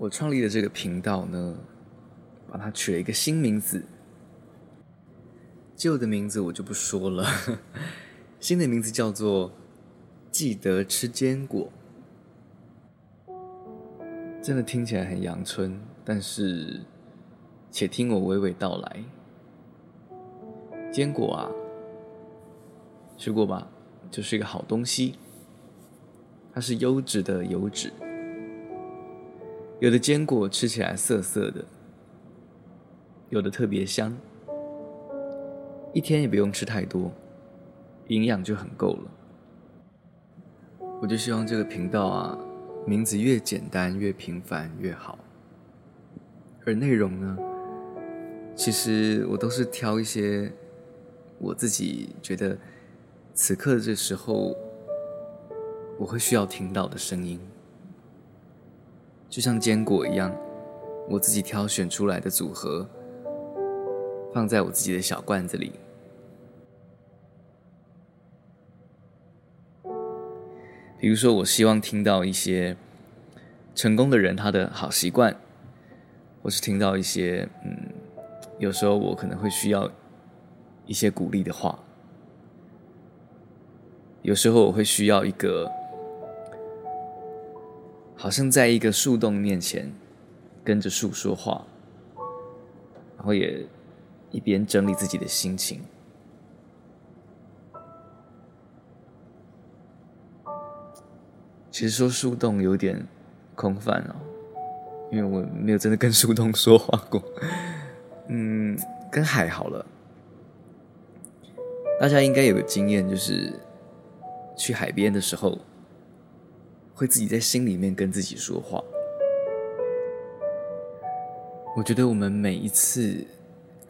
我创立的这个频道呢，把它取了一个新名字。旧的名字我就不说了，新的名字叫做“记得吃坚果”。真的听起来很阳春，但是，且听我娓娓道来。坚果啊，吃过吧？就是一个好东西，它是优质的油脂。有的坚果吃起来涩涩的，有的特别香。一天也不用吃太多，营养就很够了。我就希望这个频道啊，名字越简单越平凡越好。而内容呢，其实我都是挑一些我自己觉得此刻这时候我会需要听到的声音，就像坚果一样，我自己挑选出来的组合。放在我自己的小罐子里。比如说，我希望听到一些成功的人他的好习惯，或是听到一些嗯，有时候我可能会需要一些鼓励的话，有时候我会需要一个，好像在一个树洞面前跟着树说话，然后也。一边整理自己的心情。其实说树洞有点空泛哦，因为我没有真的跟树洞说话过。嗯，跟海好了，大家应该有个经验，就是去海边的时候，会自己在心里面跟自己说话。我觉得我们每一次。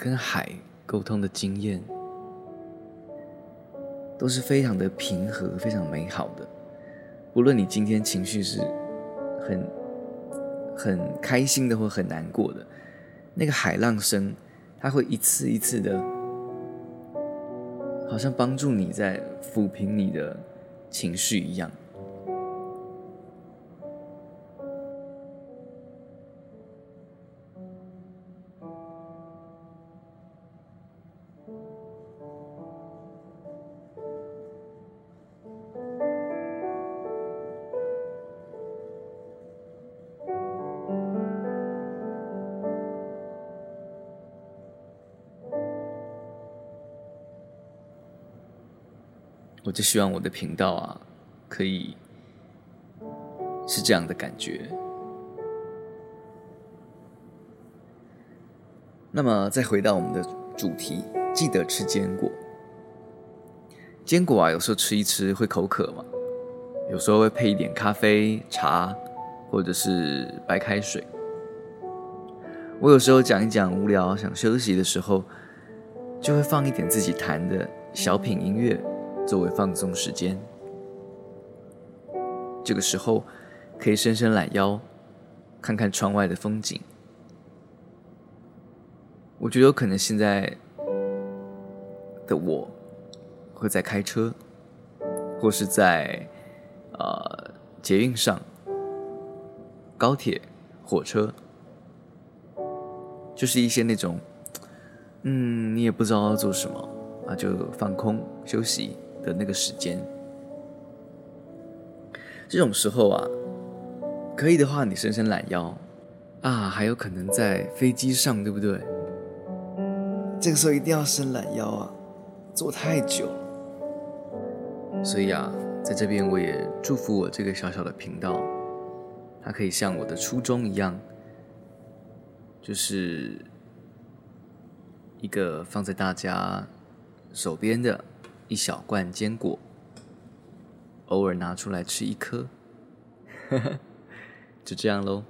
跟海沟通的经验都是非常的平和、非常美好的。无论你今天情绪是很很开心的或很难过的，那个海浪声，它会一次一次的，好像帮助你在抚平你的情绪一样。我就希望我的频道啊，可以是这样的感觉。那么，再回到我们的主题，记得吃坚果。坚果啊，有时候吃一吃会口渴嘛，有时候会配一点咖啡、茶，或者是白开水。我有时候讲一讲无聊想休息的时候，就会放一点自己弹的小品音乐。作为放松时间，这个时候可以伸伸懒腰，看看窗外的风景。我觉得有可能现在的我会在开车，或是在呃捷运上、高铁、火车，就是一些那种嗯，你也不知道要做什么啊，就放空休息。的那个时间，这种时候啊，可以的话，你伸伸懒腰啊，还有可能在飞机上，对不对？这个时候一定要伸懒腰啊，坐太久了。所以啊，在这边我也祝福我这个小小的频道，它可以像我的初衷一样，就是一个放在大家手边的。一小罐坚果，偶尔拿出来吃一颗，就这样喽。